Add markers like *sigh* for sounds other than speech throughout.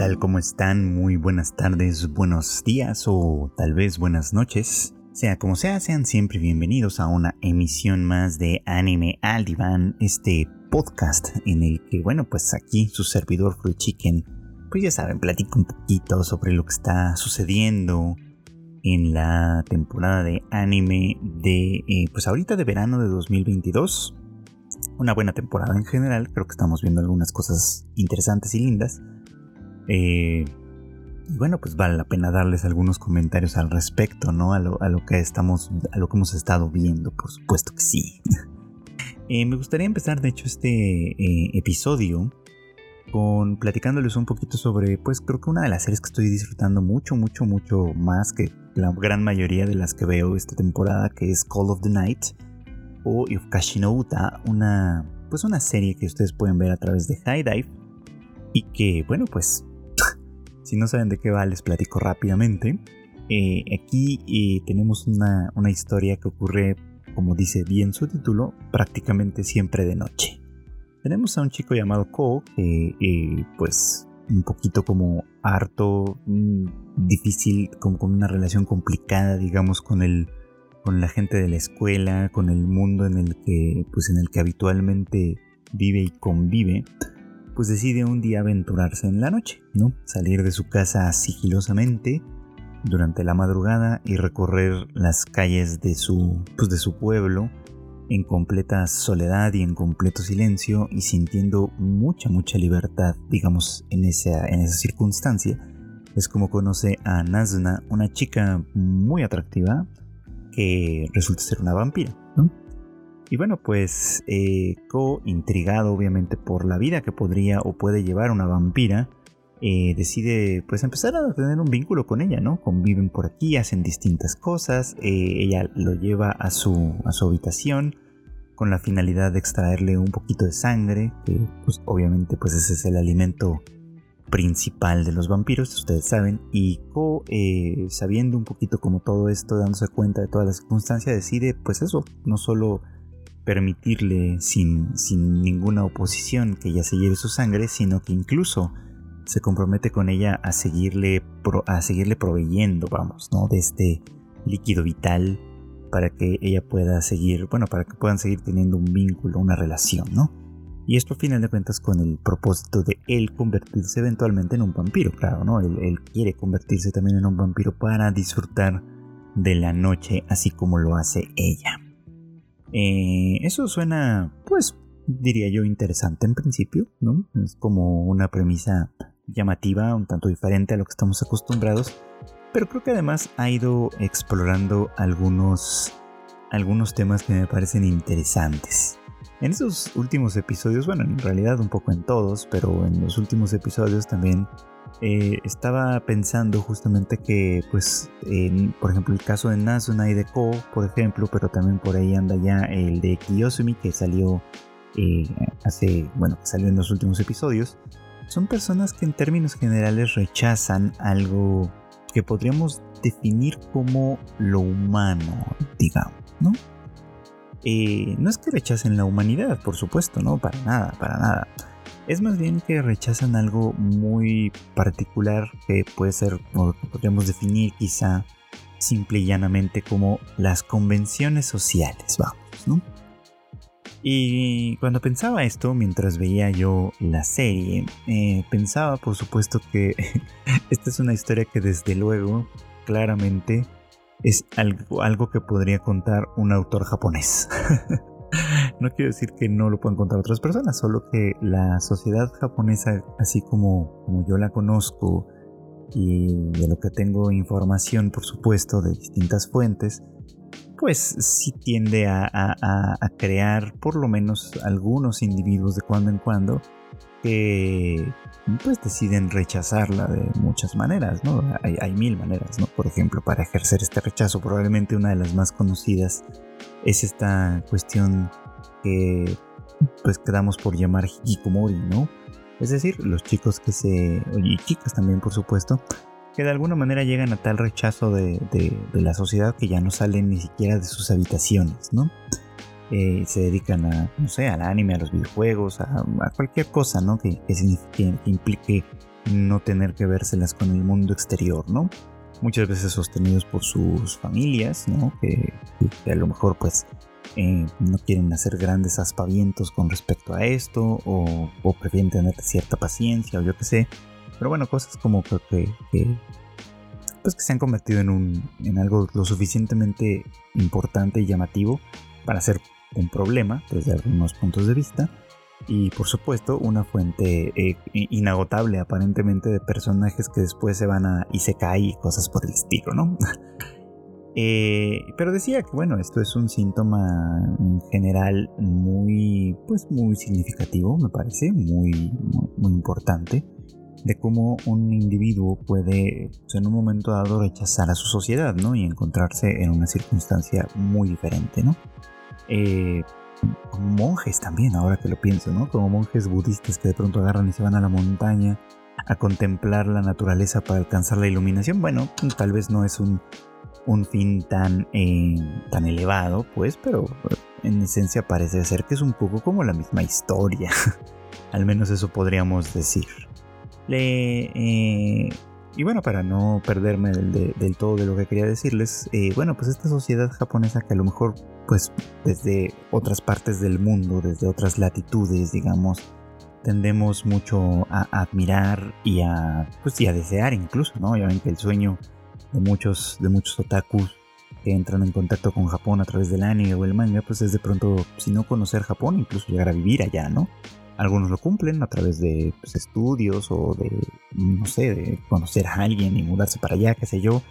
tal? ¿Cómo están? Muy buenas tardes, buenos días o tal vez buenas noches. Sea como sea, sean siempre bienvenidos a una emisión más de Anime al Diván, este podcast en el que, bueno, pues aquí su servidor Fruit Chicken, pues ya saben, platico un poquito sobre lo que está sucediendo en la temporada de anime de, eh, pues ahorita de verano de 2022. Una buena temporada en general, creo que estamos viendo algunas cosas interesantes y lindas. Eh, y bueno, pues vale la pena darles algunos comentarios al respecto, ¿no? A lo, que estamos, a lo que hemos estado viendo, por supuesto que sí. *laughs* Eh, me gustaría empezar, de hecho, este eh, episodio con platicándoles un poquito sobre, pues creo que una de las series que estoy disfrutando mucho, mucho, mucho más que la gran mayoría de las que veo esta temporada, que es Call of the Night o Yofukashi no una, pues una serie que ustedes pueden ver a través de High Dive y que, bueno, pues si no saben de qué va, les platico rápidamente. Eh, aquí eh, tenemos una, historia que ocurre, como dice bien su título, prácticamente siempre de noche. Tenemos a un chico llamado Ko, que eh, pues un poquito como harto, mm, difícil, como con una relación complicada, digamos, con el con la gente de la escuela, con el mundo en el que pues en el que habitualmente vive y convive pues decide un día aventurarse en la noche, ¿no? Salir de su casa sigilosamente durante la madrugada y recorrer las calles de su, pues de su pueblo en completa soledad y en completo silencio y sintiendo mucha, mucha libertad, digamos, en esa, en esa circunstancia. Es como conoce a Nazna, una chica muy atractiva que resulta ser una vampira, ¿no? Y bueno, pues eh, Ko, intrigado obviamente por la vida que podría o puede llevar una vampira, eh, decide pues empezar a tener un vínculo con ella, ¿no? Conviven por aquí, hacen distintas cosas, eh, ella lo lleva a su, a su habitación con la finalidad de extraerle un poquito de sangre, que pues obviamente pues ese es el alimento principal de los vampiros, ustedes saben, y Ko, sabiendo un poquito como todo esto, dándose cuenta de todas las circunstancias, decide pues eso, no solo permitirle sin, sin ninguna oposición que ella se lleve su sangre, sino que incluso se compromete con ella a seguirle, a seguirle proveyendo, vamos, ¿no? De este líquido vital para que ella pueda seguir, bueno, para que puedan seguir teniendo un vínculo, una relación, ¿no? Y esto a final de cuentas con el propósito de él convertirse eventualmente en un vampiro, claro, ¿no? Él, él quiere convertirse también en un vampiro para disfrutar de la noche así como lo hace ella. Eh, eso suena, pues, diría yo, interesante en principio, ¿no? Es como una premisa llamativa, un tanto diferente a lo que estamos acostumbrados, pero creo que además ha ido explorando algunos, algunos temas que me parecen interesantes. En esos últimos episodios, bueno, en realidad un poco en todos, pero en los últimos episodios también eh, estaba pensando justamente que, pues, por ejemplo, el caso de Nazuna y de Ko, por ejemplo, pero también por ahí anda ya el de Kiyosumi que salió eh, hace, bueno, que salió en los últimos episodios. Son personas que en términos generales rechazan algo que podríamos definir como lo humano, digamos, ¿no? No es que rechacen la humanidad, por supuesto, no, para nada, para nada es más bien que rechazan algo muy particular que puede ser, podríamos definir quizá simple y llanamente como las convenciones sociales, vamos, ¿no? Y cuando pensaba esto, mientras veía yo la serie, eh, pensaba por supuesto que *laughs* esta es una historia que desde luego, claramente, es algo, que podría contar un autor japonés. *laughs* no quiero decir que no lo puedan contar otras personas, solo que la sociedad japonesa, así como, como yo la conozco y de lo que tengo información, por supuesto, de distintas fuentes, pues sí tiende a, crear por lo menos algunos individuos de cuando en cuando que pues deciden rechazarla de muchas maneras, ¿no? Hay, mil maneras, ¿no? Por ejemplo, para ejercer este rechazo, probablemente una de las más conocidas es esta cuestión que pues quedamos por llamar hikikomori, ¿no? Es decir, los chicos que se, y chicas también por supuesto, que de alguna manera llegan a tal rechazo de, la sociedad que ya no salen ni siquiera de sus habitaciones, ¿no? Eh, se dedican a, no sé, al anime, a los videojuegos, a, cualquier cosa, ¿no? Que, que, que implique no tener que vérselas con el mundo exterior, ¿no? Muchas veces sostenidos por sus familias, ¿no? Que, a lo mejor pues eh, no quieren hacer grandes aspavientos con respecto a esto o, prefieren tener cierta paciencia o yo qué sé. Pero bueno, cosas como que, que, pues que se han convertido en, un, en algo lo suficientemente importante y llamativo para ser un problema desde algunos puntos de vista y por supuesto una fuente eh, inagotable aparentemente de personajes que después se van a Isekai y cosas por el estilo, ¿no? *laughs* Eh, pero decía que bueno, esto es un síntoma en general muy, pues muy significativo, me parece, muy, muy, importante, de cómo un individuo puede pues, en un momento dado rechazar a su sociedad, ¿no? Y encontrarse en una circunstancia muy diferente, ¿no? Eh, monjes también, ahora que lo pienso, ¿no? Como monjes budistas que de pronto agarran y se van a la montaña a contemplar la naturaleza para alcanzar la iluminación. Bueno, tal vez no es un, un fin tan, eh, tan elevado, pues, pero en esencia parece ser que es un poco como la misma historia. *laughs* Al menos eso podríamos decir. Le, eh, y bueno, para no perderme del, todo de lo que quería decirles, eh, bueno, pues esta sociedad japonesa que a lo mejor, pues desde otras partes del mundo, desde otras latitudes, digamos, tendemos mucho a admirar y a, pues, y a desear incluso, ¿no? Ya que el sueño de muchos, de muchos otakus que entran en contacto con Japón a través del anime o el manga, pues es de pronto, si no conocer Japón, incluso llegar a vivir allá, ¿no? Algunos lo cumplen a través de pues, estudios o de, no sé, de conocer a alguien y mudarse para allá, qué sé yo.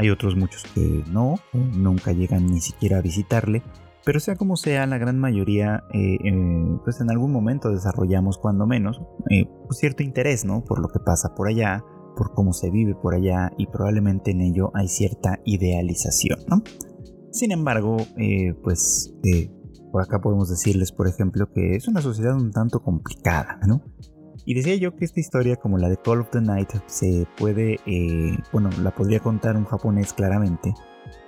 Hay otros muchos que no, nunca llegan ni siquiera a visitarle. Pero sea como sea, la gran mayoría, eh, eh, pues en algún momento desarrollamos cuando menos eh, pues, cierto interés, ¿no? Por lo que pasa por allá, por cómo se vive por allá y probablemente en ello hay cierta idealización, ¿no? Sin embargo, pues por acá podemos decirles, por ejemplo, que es una sociedad un tanto complicada, ¿no? Y decía yo que esta historia, como la de Call of the Night, se puede, eh, bueno, la podría contar un japonés claramente,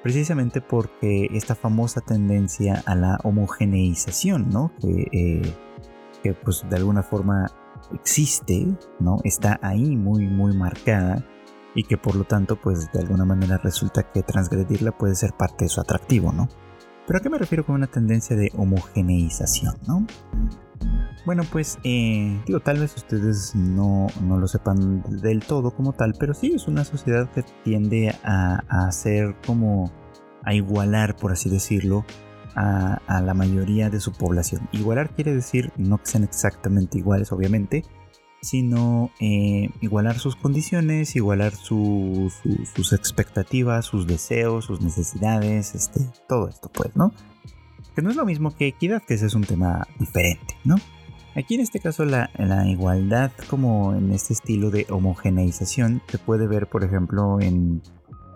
precisamente porque esta famosa tendencia a la homogeneización, ¿no? Que, eh, que pues de alguna forma existe, ¿no? Está ahí muy, muy marcada y que por lo tanto, pues de alguna manera resulta que transgredirla puede ser parte de su atractivo, ¿no? ¿Pero a qué me refiero con una tendencia de homogeneización, no? Bueno, pues, eh, digo, tal vez ustedes no, lo sepan del todo como tal, pero sí es una sociedad que tiende a, a hacer como a igualar, por así decirlo, a, la mayoría de su población. Igualar quiere decir no que sean exactamente iguales, obviamente, sino eh, igualar sus condiciones, igualar sus expectativas, sus deseos, sus necesidades, este, todo esto pues, ¿no? Que no es lo mismo que equidad, que ese es un tema diferente, ¿no? Aquí en este caso la, igualdad como en este estilo de homogeneización se puede ver por ejemplo en,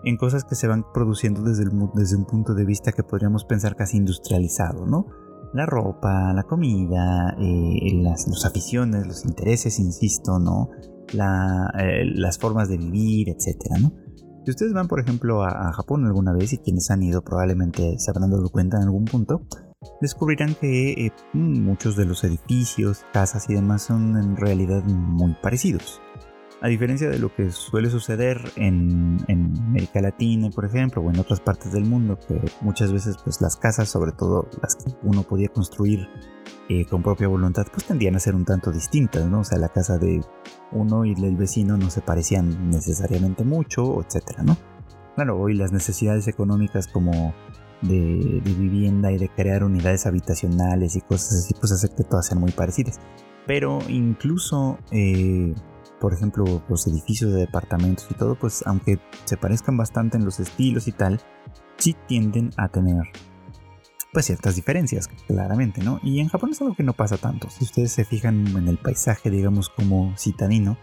en cosas que se van produciendo desde, desde un punto de vista que podríamos pensar casi industrializado, ¿no? la ropa, la comida, eh, las, aficiones, los intereses, insisto, ¿no? Eh, las formas de vivir, etcétera, ¿no? Si ustedes van, por ejemplo, a, Japón alguna vez y quienes han ido probablemente se habrán dado cuenta en algún punto, descubrirán que eh, muchos de los edificios, casas y demás son en realidad muy parecidos. A diferencia de lo que suele suceder en, América Latina, por ejemplo, o en otras partes del mundo, que muchas veces pues las casas, sobre todo las que uno podía construir eh, con propia voluntad, pues tendían a ser un tanto distintas, ¿no? O sea, la casa de uno y del vecino no se parecían necesariamente mucho, etcétera, ¿no? Claro, hoy las necesidades económicas como de, vivienda y de crear unidades habitacionales y cosas así, pues hace que todas sean muy parecidas. Pero incluso eh, por ejemplo, los edificios de departamentos y todo, pues aunque se parezcan bastante en los estilos y tal, sí tienden a tener pues ciertas diferencias, claramente, ¿no? Y en Japón es algo que no pasa tanto. Si ustedes se fijan en el paisaje, digamos, como citadino,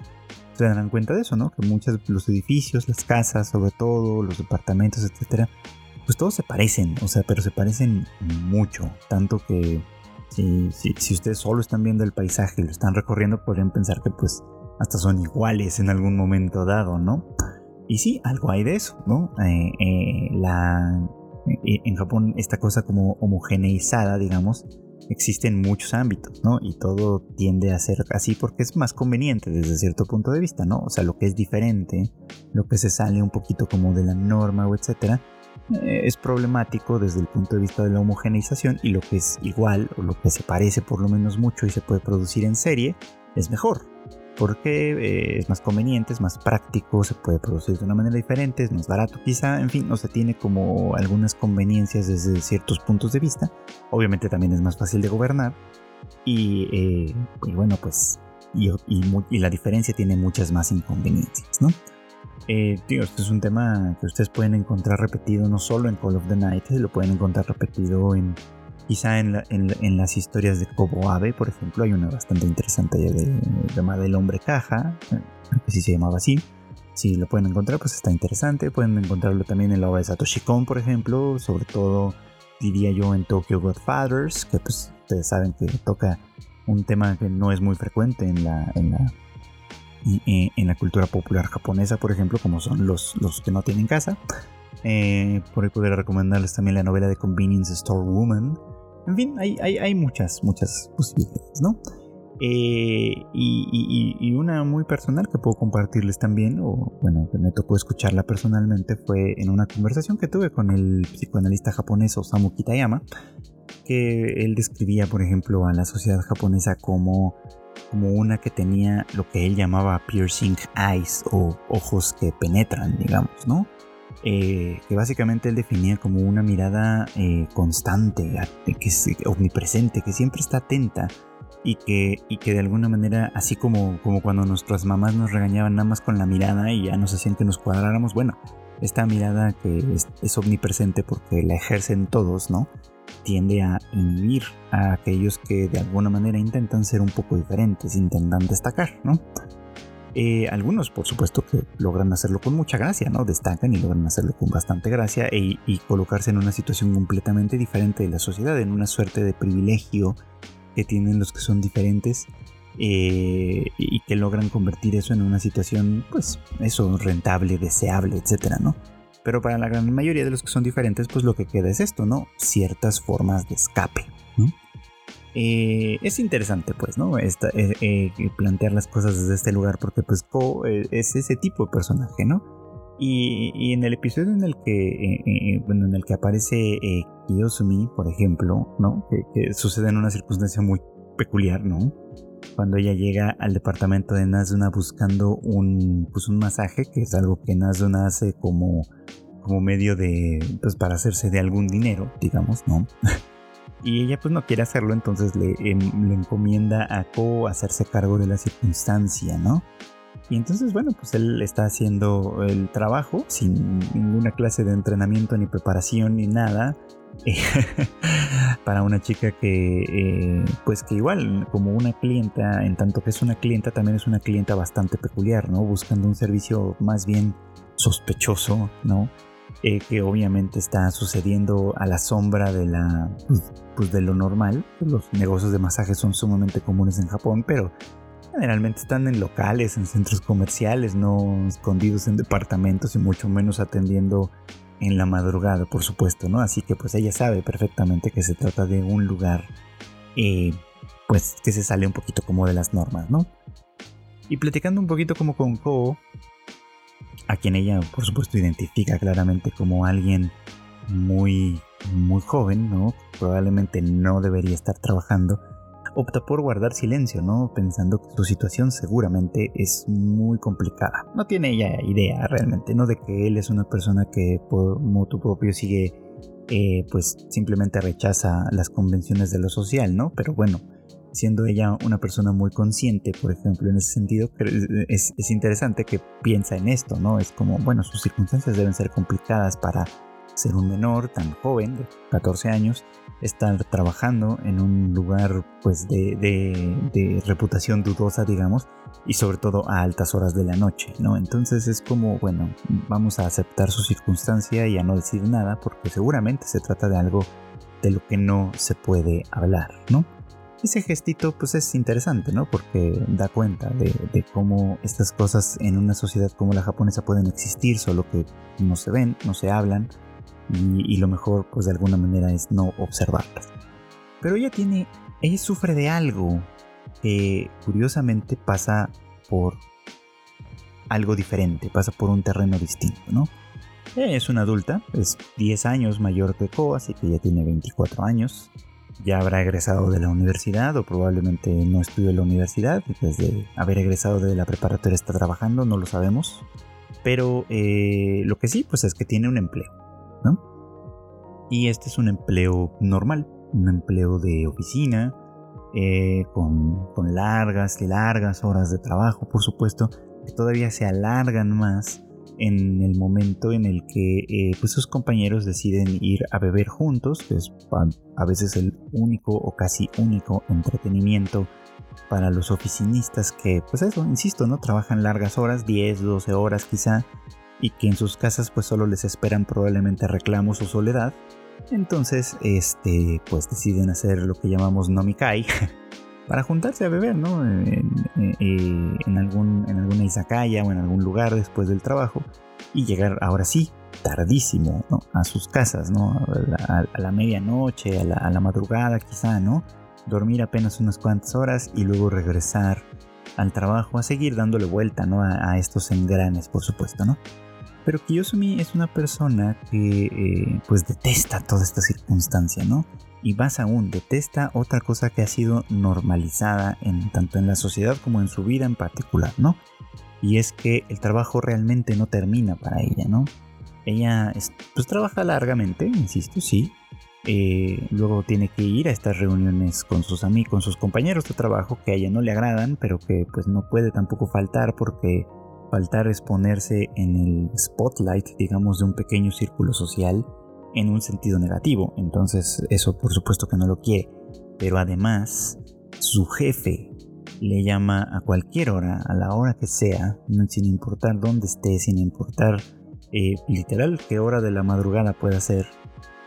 se darán cuenta de eso, ¿no? Que muchos los edificios, las casas, sobre todo, los departamentos, etcétera, pues todos se parecen, o sea, pero se parecen mucho, tanto que si, si ustedes solo están viendo el paisaje y lo están recorriendo, podrían pensar que pues hasta son iguales en algún momento dado, ¿no? Y sí, algo hay de eso, ¿no? Eh, eh, la, eh, en Japón esta cosa como homogeneizada, digamos, existen muchos ámbitos, ¿no? Y todo tiende a ser así porque es más conveniente desde cierto punto de vista, ¿no? O sea, lo que es diferente, lo que se sale un poquito como de la norma o etcétera, es problemático desde el punto de vista de la homogeneización y lo que es igual o lo que se parece por lo menos mucho y se puede producir en serie es mejor, porque eh, es más conveniente, es más práctico, se puede producir de una manera diferente, es más barato quizá, en fin, no se tiene como algunas conveniencias desde ciertos puntos de vista. Obviamente también es más fácil de gobernar y, eh, bueno, pues y, la diferencia tiene muchas más inconveniencias, ¿no? Eh, tío, este es un tema que ustedes pueden encontrar repetido no solo en Call of the Night, lo pueden encontrar repetido en Quizá en, las historias de Kobo Abe, por ejemplo, hay una bastante interesante llamada El Hombre Caja, que sí se llamaba así. Si lo pueden encontrar, pues está interesante. Pueden encontrarlo también en la obra de Satoshi Kon, por ejemplo, sobre todo diría yo en Tokyo Godfathers, que pues ustedes saben que toca un tema que no es muy frecuente en la, en la, en la cultura popular japonesa, por ejemplo, como son los, los que no tienen casa. Eh, por ahí podría recomendarles también la novela de Convenience Store Woman, en fin, hay, muchas, muchas posibilidades, ¿no? Eh, y, una muy personal que puedo compartirles también, o bueno, que me tocó escucharla personalmente, fue en una conversación que tuve con el psicoanalista japonés Osamu Kitayama, que él describía, por ejemplo, a la sociedad japonesa como, como una que tenía lo que él llamaba piercing eyes o ojos que penetran, digamos, ¿no? Eh, que básicamente él definía como una mirada eh, constante, que es omnipresente, que siempre está atenta y que, y que de alguna manera, así como, como cuando nuestras mamás nos regañaban nada más con la mirada y ya nos hacían que nos cuadráramos, bueno, esta mirada que es, es omnipresente porque la ejercen todos, ¿no? Tiende a inhibir a aquellos que de alguna manera intentan ser un poco diferentes, intentan destacar, ¿no? Eh, algunos, por supuesto, que logran hacerlo con mucha gracia, ¿no? Destacan y logran hacerlo con bastante gracia e, y colocarse en una situación completamente diferente de la sociedad, en una suerte de privilegio que tienen los que son diferentes eh, y que logran convertir eso en una situación, pues, eso, rentable, deseable, etcétera, ¿no? Pero para la gran mayoría de los que son diferentes, pues lo que queda es esto, ¿no? Ciertas formas de escape. Eh, es interesante, pues, ¿no? Esta, eh, eh, plantear las cosas desde este lugar, porque pues es ese tipo de personaje, ¿no? Y, en el episodio en el que, bueno, en el que aparece Kiyosumi, por ejemplo, ¿no? Que, sucede en una circunstancia muy peculiar, ¿no? Cuando ella llega al departamento de Nazuna buscando un, pues, un masaje, que es algo que Nazuna hace como, como medio de, pues, para hacerse de algún dinero, digamos, ¿no? *laughs* y ella pues no quiere hacerlo, entonces le, em, le encomienda a Ko hacerse cargo de la circunstancia, ¿no? Y entonces, bueno, pues él está haciendo el trabajo sin ninguna clase de entrenamiento ni preparación ni nada. *laughs* para una chica que, eh, pues que igual, como una clienta, en tanto que es una clienta, también es una clienta bastante peculiar, ¿no? Buscando un servicio más bien sospechoso, ¿no? Eh, que obviamente está sucediendo a la sombra de la pues, de lo normal. Los negocios de masajes son sumamente comunes en Japón, pero generalmente están en locales, en centros comerciales, no escondidos en departamentos y mucho menos atendiendo en la madrugada, por supuesto, ¿no? Así que pues ella sabe perfectamente que se trata de un lugar, eh, pues que se sale un poquito como de las normas, ¿no? Y platicando un poquito como con Ko, a quien ella por supuesto identifica claramente como alguien muy muy joven, ¿no? Probablemente no debería estar trabajando. Opta por guardar silencio, ¿no? Pensando que su situación seguramente es muy complicada. No tiene ella idea realmente, ¿no? De que él es una persona que por motu propio sigue, eh, pues simplemente rechaza las convenciones de lo social, ¿no? Pero bueno, siendo ella una persona muy consciente, por ejemplo, en ese sentido, es, es, interesante que piensa en esto, ¿no? Es como, bueno, sus circunstancias deben ser complicadas para ser un menor tan joven, de 14 años, estar trabajando en un lugar pues de, de, de, reputación dudosa, digamos, y sobre todo a altas horas de la noche, ¿no? Entonces es como, bueno, vamos a aceptar su circunstancia y a no decir nada, porque seguramente se trata de algo de lo que no se puede hablar, ¿no? Ese gestito pues es interesante, ¿no? Porque da cuenta de, cómo estas cosas en una sociedad como la japonesa pueden existir, solo que no se ven, no se hablan y, lo mejor pues de alguna manera es no observarlas. Pero ella tiene, ella sufre de algo que curiosamente pasa por algo diferente, pasa por un terreno distinto, ¿no? es una adulta, es 10 años mayor que Ko, así que ya tiene 24 años. Ya habrá egresado de la universidad o probablemente no estudió en la universidad. Desde haber egresado de la preparatoria está trabajando, no lo sabemos. Pero eh, lo que sí, pues es que tiene un empleo, ¿no? Y este es un empleo normal, un empleo de oficina, eh, con, con largas y largas horas de trabajo, por supuesto, que todavía se alargan más en el momento en el que eh, pues sus compañeros deciden ir a beber juntos, que es a veces el único o casi único entretenimiento para los oficinistas que, pues eso, insisto, ¿no? Trabajan largas horas, 10, 12 horas quizá, y que en sus casas pues solo les esperan probablemente reclamos o soledad. Entonces, este, pues deciden hacer lo que llamamos nomikai, para juntarse a beber, ¿no? En, en, algún, en alguna izakaya o en algún lugar después del trabajo y llegar ahora sí, tardísimo, ¿no? A sus casas, ¿no? A la, medianoche, a la, a la, madrugada quizá, ¿no? Dormir apenas unas cuantas horas y luego regresar al trabajo a seguir dándole vuelta, ¿no? A, estos engranes, por supuesto, ¿no? Pero Kiyosumi es una persona que eh, pues detesta toda esta circunstancia, ¿no? Y más aún, detesta otra cosa que ha sido normalizada en, tanto en la sociedad como en su vida en particular, ¿no? Y es que el trabajo realmente no termina para ella, ¿no? Ella pues trabaja largamente, insisto, sí. Eh, luego tiene que ir a estas reuniones con sus amigos, con sus compañeros de trabajo que a ella no le agradan, pero que pues no puede tampoco faltar porque faltar es ponerse en el spotlight, digamos, de un pequeño círculo social en un sentido negativo. Entonces eso por supuesto que no lo quiere. Pero además, su jefe le llama a cualquier hora, a la hora que sea, sin importar dónde esté, sin importar eh, literal qué hora de la madrugada pueda ser,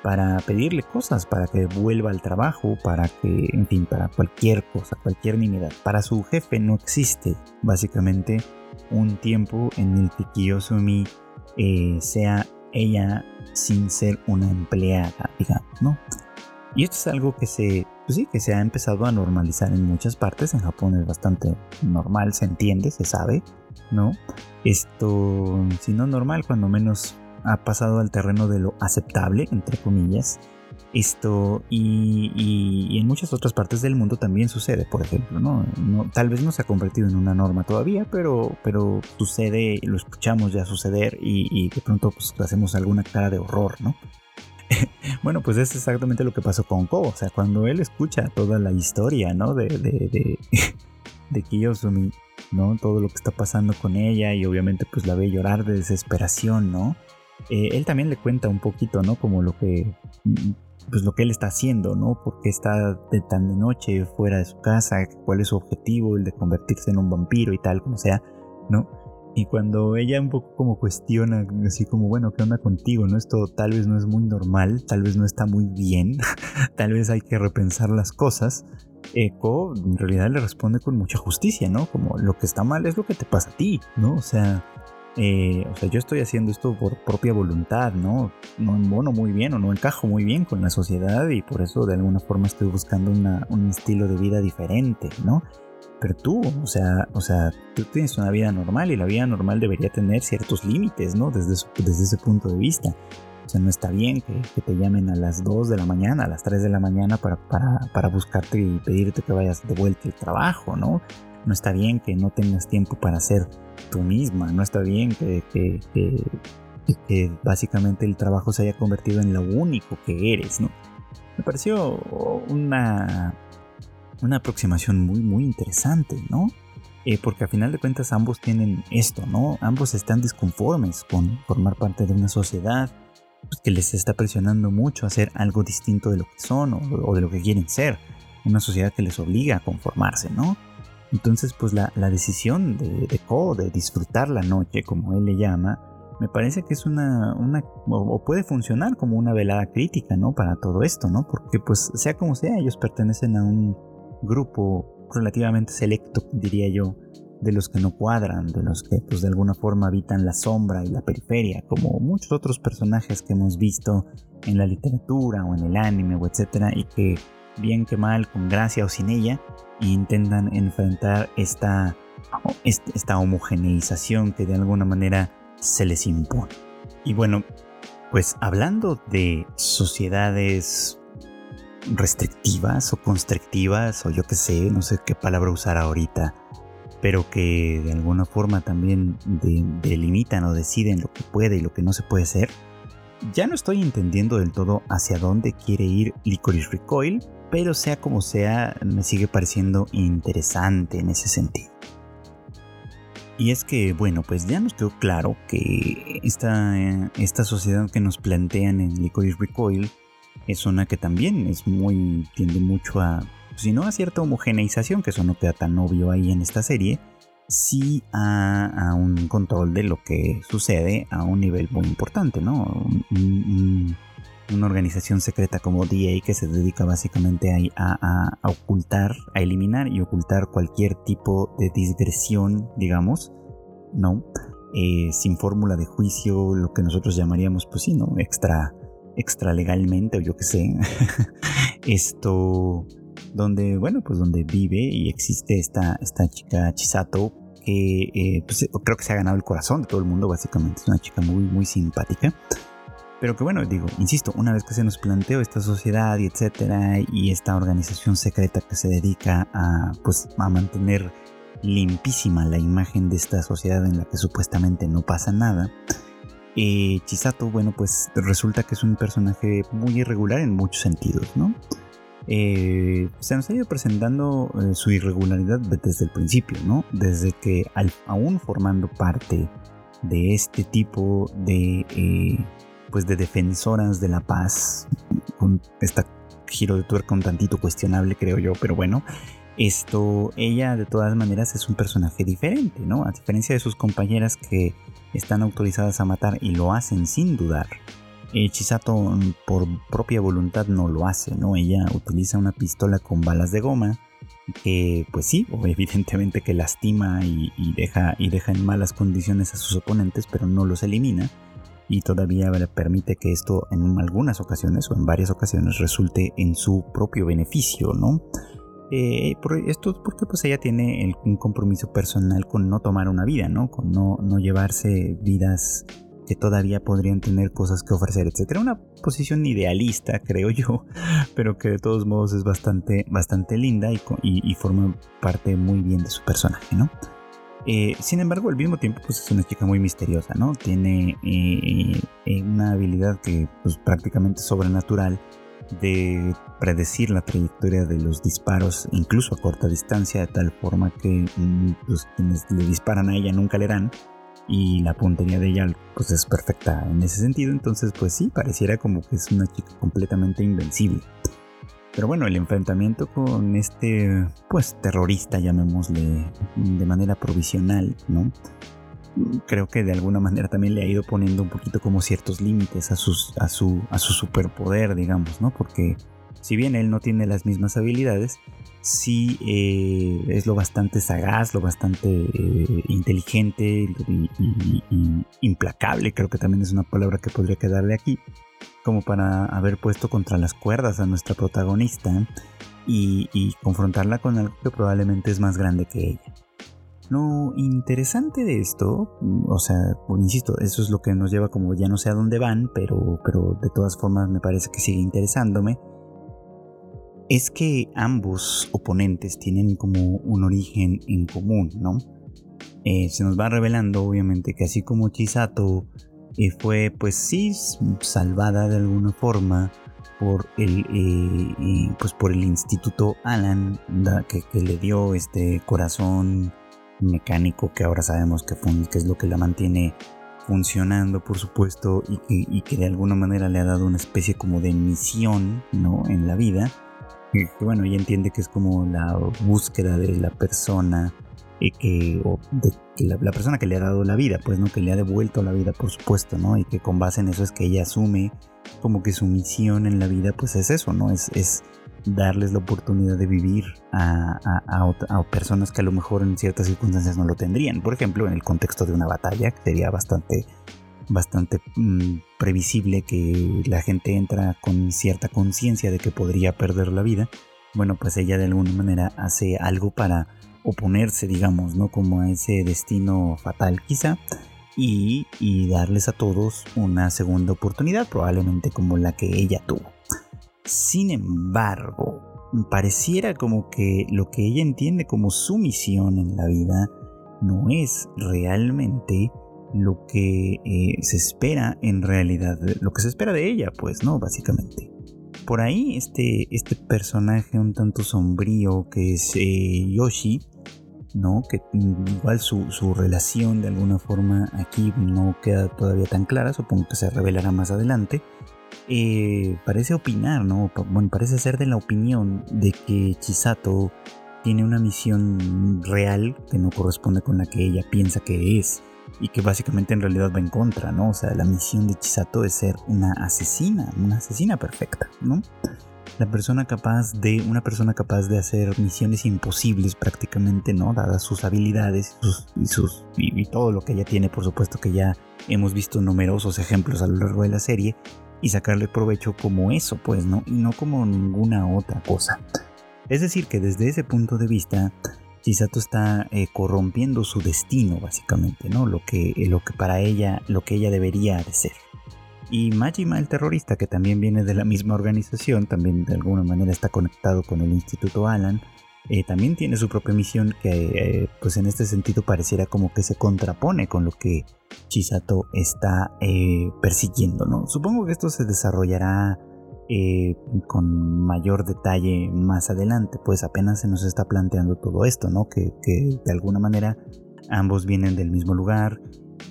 para pedirle cosas, para que vuelva al trabajo, para que, en fin, para cualquier cosa, cualquier nimiedad. Para su jefe no existe básicamente un tiempo en el que Kiyosumi eh, sea ella sin ser una empleada, digamos, ¿no? Y esto es algo que se, pues sí, que se ha empezado a normalizar en muchas partes. En Japón es bastante normal, se entiende, se sabe, ¿no? Esto, si no normal, cuando menos ha pasado al terreno de lo aceptable, entre comillas. Esto y, en muchas otras partes del mundo también sucede, por ejemplo, ¿no? tal vez no se ha convertido en una norma todavía, pero, pero sucede, lo escuchamos ya suceder y, de pronto pues hacemos alguna cara de horror, ¿no? *laughs* bueno, pues es exactamente lo que pasó con Ko, o sea, cuando él escucha toda la historia, ¿no? De, de, de, *laughs* de Kiyosumi, ¿no? Todo lo que está pasando con ella y obviamente pues la ve llorar de desesperación, ¿no? Eh, él también le cuenta un poquito, ¿no? Como lo que pues lo que él está haciendo, ¿no? Porque está de tan de noche fuera de su casa, cuál es su objetivo, el de convertirse en un vampiro y tal, como sea, ¿no? Y cuando ella un poco como cuestiona, así como, bueno, ¿qué onda contigo? ¿No? Esto tal vez no es muy normal, tal vez no está muy bien, *laughs* tal vez hay que repensar las cosas. Echo en realidad le responde con mucha justicia, ¿no? Como lo que está mal es lo que te pasa a ti, ¿no? O sea, eh, o sea, yo estoy haciendo esto por propia voluntad, ¿no? No muy bien o no encajo muy bien con la sociedad y por eso de alguna forma estoy buscando un estilo de vida diferente, ¿no? Pero tú, o sea, o sea, tú tienes una vida normal y la vida normal debería tener ciertos límites, ¿no? Desde, desde ese punto de vista. O sea, no está bien que, te llamen a las 2 de la mañana, a las 3 de la mañana para, para, para buscarte y pedirte que vayas de vuelta al trabajo, ¿no? No está bien que no tengas tiempo para hacer tú misma. No está bien que, que, básicamente el trabajo se haya convertido en lo único que eres, ¿no? Me pareció una, una aproximación muy, muy interesante, ¿no? Eh, porque a final de cuentas ambos tienen esto, ¿no? Ambos están disconformes con formar parte de una sociedad pues, que les está presionando mucho a hacer algo distinto de lo que son o, de lo que quieren ser. Una sociedad que les obliga a conformarse, ¿no? Entonces, pues la, decisión de, de Ko de disfrutar la noche, como él le llama, me parece que es una, una o, puede funcionar como una velada crítica, ¿no? Para todo esto, ¿no? Porque pues sea como sea, ellos pertenecen a un grupo relativamente selecto, diría yo, de los que no cuadran, de los que pues de alguna forma habitan la sombra y la periferia, como muchos otros personajes que hemos visto en la literatura o en el anime o etcétera, y que bien que mal, con gracia o sin ella, intentan enfrentar esta, esta homogeneización que de alguna manera se les impone. Y bueno, pues hablando de sociedades restrictivas o constrictivas o yo qué sé, no sé qué palabra usar ahorita, pero que de alguna forma también delimitan o deciden lo que puede y lo que no se puede hacer, ya no estoy entendiendo del todo hacia dónde quiere ir Licorice Recoil, pero sea como sea, me sigue pareciendo interesante en ese sentido. Y es que, bueno, pues ya nos quedó claro que esta, esta sociedad que nos plantean en Licorice Recoil es una que también es muy, tiende mucho a, si no a cierta homogeneización, que eso no queda tan obvio ahí en esta serie, sí a, un control de lo que sucede a un nivel muy importante, ¿no? Una organización secreta como DA que se dedica básicamente a, a, ocultar, a eliminar y ocultar cualquier tipo de digresión, digamos, ¿no? Eh, sin fórmula de juicio, lo que nosotros llamaríamos, pues sí, ¿no? Extra, extra legalmente o yo qué sé. *laughs* Esto, donde, bueno, pues donde vive y existe esta, esta chica Chisato que eh, pues, creo que se ha ganado el corazón de todo el mundo, básicamente. Es una chica muy, muy simpática. Pero que bueno, digo, insisto, una vez que se nos planteó esta sociedad y etcétera, y esta organización secreta que se dedica a, pues, a mantener limpísima la imagen de esta sociedad en la que supuestamente no pasa nada, eh, Chisato, bueno, pues resulta que es un personaje muy irregular en muchos sentidos, ¿no? Eh, se nos ha ido presentando eh, su irregularidad desde el principio, ¿no? Desde que aún formando parte de este tipo de, pues de defensoras de la paz, con este giro de tuerca un tantito cuestionable, creo yo, pero bueno, esto, ella de todas maneras es un personaje diferente, ¿no? A diferencia de sus compañeras que están autorizadas a matar y lo hacen sin dudar. Eh, Chisato mm, por propia voluntad no lo hace, ¿no? Ella utiliza una pistola con balas de goma que pues sí, *laughs* evidentemente que lastima y, deja, y deja en malas condiciones a sus oponentes, pero no los elimina y todavía permite que esto en algunas ocasiones o en varias ocasiones resulte en su propio beneficio, ¿no? Eh, esto es porque pues ella tiene un compromiso personal con no tomar una vida, ¿no? Con no, no llevarse vidas que todavía podrían tener cosas que ofrecer, etcétera. Una posición idealista, creo yo, *laughs* pero que de todos modos es bastante, bastante linda y, forma parte muy bien de su personaje, ¿no? Eh, sin embargo, al mismo tiempo, pues es una chica muy misteriosa, ¿no? Tiene eh, una habilidad que pues, prácticamente sobrenatural de predecir la trayectoria de los disparos, incluso a corta distancia, de tal forma que mm, los quienes le disparan a ella nunca le dan y la puntería de ella pues es perfecta en ese sentido, entonces pues sí, pareciera como que es una chica completamente invencible. Pero bueno, el enfrentamiento con este pues terrorista, llamémosle de manera provisional, ¿no? creo que de alguna manera también le ha ido poniendo un poquito como ciertos límites a, sus, a, su, a su superpoder, digamos, ¿no? Porque si bien él no tiene las mismas habilidades, sí eh, es lo bastante sagaz, lo bastante eh, inteligente y, implacable, creo que también es una palabra que podría quedarle aquí, como para haber puesto contra las cuerdas a nuestra protagonista y confrontarla con algo que probablemente es más grande que ella. Lo interesante de esto, o sea, insisto, eso es lo que nos lleva como ya no sé a dónde van, pero, pero de todas formas me parece que sigue interesándome, es que ambos oponentes tienen como un origen en común, ¿no? Eh, se nos va revelando obviamente que así como Chisato eh, fue pues sí salvada de alguna forma por el eh, pues por el instituto Alan que, le dio este corazón mecánico que ahora sabemos que, que es lo que la mantiene funcionando, por supuesto, y que, de alguna manera le ha dado una especie como de misión, ¿no? En la vida. Y bueno, ella entiende que es como la búsqueda de la persona y que, o la, persona que le ha dado la vida, pues, ¿no? Que le ha devuelto la vida, por supuesto, ¿no? Y que con base en eso es que ella asume como que su misión en la vida, pues es eso, ¿no? Es, es darles la oportunidad de vivir a, personas que a lo mejor en ciertas circunstancias no lo tendrían. Por ejemplo, en el contexto de una batalla, que sería bastante, bastante mm, previsible que la gente entra con cierta conciencia de que podría perder la vida bueno, pues ella de alguna manera hace algo para oponerse, digamos, ¿no? Como a ese destino fatal quizá. Y, y, darles a todos una segunda oportunidad, probablemente como la que ella tuvo. Sin embargo, pareciera como que lo que ella entiende como su misión en la vida no es realmente lo que eh, se espera en realidad, lo que se espera de ella, pues, ¿no? Básicamente. Por ahí este, este personaje un tanto sombrío que es eh, Yoshi, ¿no? Que igual su, su, relación de alguna forma aquí no queda todavía tan clara, supongo que se revelará más adelante. Eh, parece opinar, ¿no? Bueno, parece ser de la opinión de que Chisato tiene una misión real que no corresponde con la que ella piensa que es y que básicamente en realidad va en contra, ¿no? O sea, la misión de Chisato es ser una asesina, una asesina perfecta, ¿no? La persona capaz de, una persona capaz de hacer misiones imposibles prácticamente, ¿no? Dadas sus habilidades y, sus, y, todo lo que ella tiene, por supuesto que ya hemos visto numerosos ejemplos a lo largo de la serie y sacarle provecho como eso, pues, ¿no? Y no como ninguna otra cosa. Es decir, que desde ese punto de vista, Chisato está eh, corrompiendo su destino, básicamente, ¿no? Lo que, lo que para ella, lo que ella debería de ser. Y Majima, el terrorista, que también viene de la misma organización, también de alguna manera está conectado con el Instituto Alan, eh, también tiene su propia misión que, pues en este sentido, pareciera como que se contrapone con lo que Chisato está persiguiendo, ¿no? Supongo que esto se desarrollará eh, con mayor detalle más adelante, pues apenas se nos está planteando todo esto, ¿no? Que, de alguna manera ambos vienen del mismo lugar,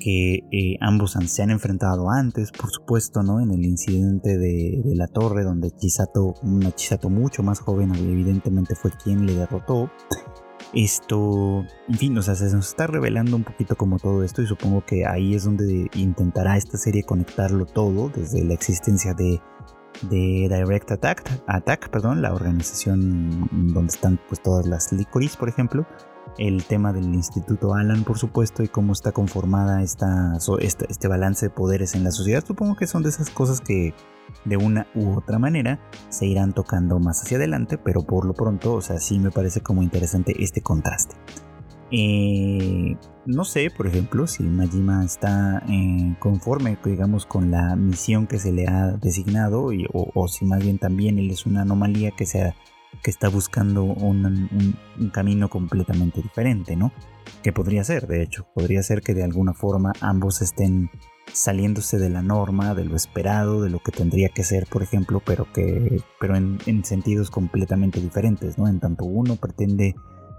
que eh, ambos se han enfrentado antes, por supuesto, ¿no? En el incidente de, la torre, donde Chisato, una Chisato mucho más joven, evidentemente fue quien le derrotó. Esto, en fin, o sea, se nos está revelando un poquito como todo esto y supongo que ahí es donde intentará esta serie conectarlo todo, desde la existencia de de Direct Attack, Attack perdón, la organización donde están pues todas las licoris, por ejemplo, el tema del Instituto Alan, por supuesto, y cómo está conformada esta, este balance de poderes en la sociedad. Supongo que son de esas cosas que de una u otra manera se irán tocando más hacia adelante, pero por lo pronto, o sea, sí me parece como interesante este contraste. Eh, no sé, por ejemplo, si Majima está eh, conforme, digamos, con la misión que se le ha designado, o, si más bien también él es una anomalía que, sea, que está buscando un, camino completamente diferente, ¿no? Que podría ser, de hecho, podría ser que de alguna forma ambos estén saliéndose de la norma, de lo esperado, de lo que tendría que ser, por ejemplo, pero que, pero en, en sentidos completamente diferentes, ¿no? En tanto uno pretende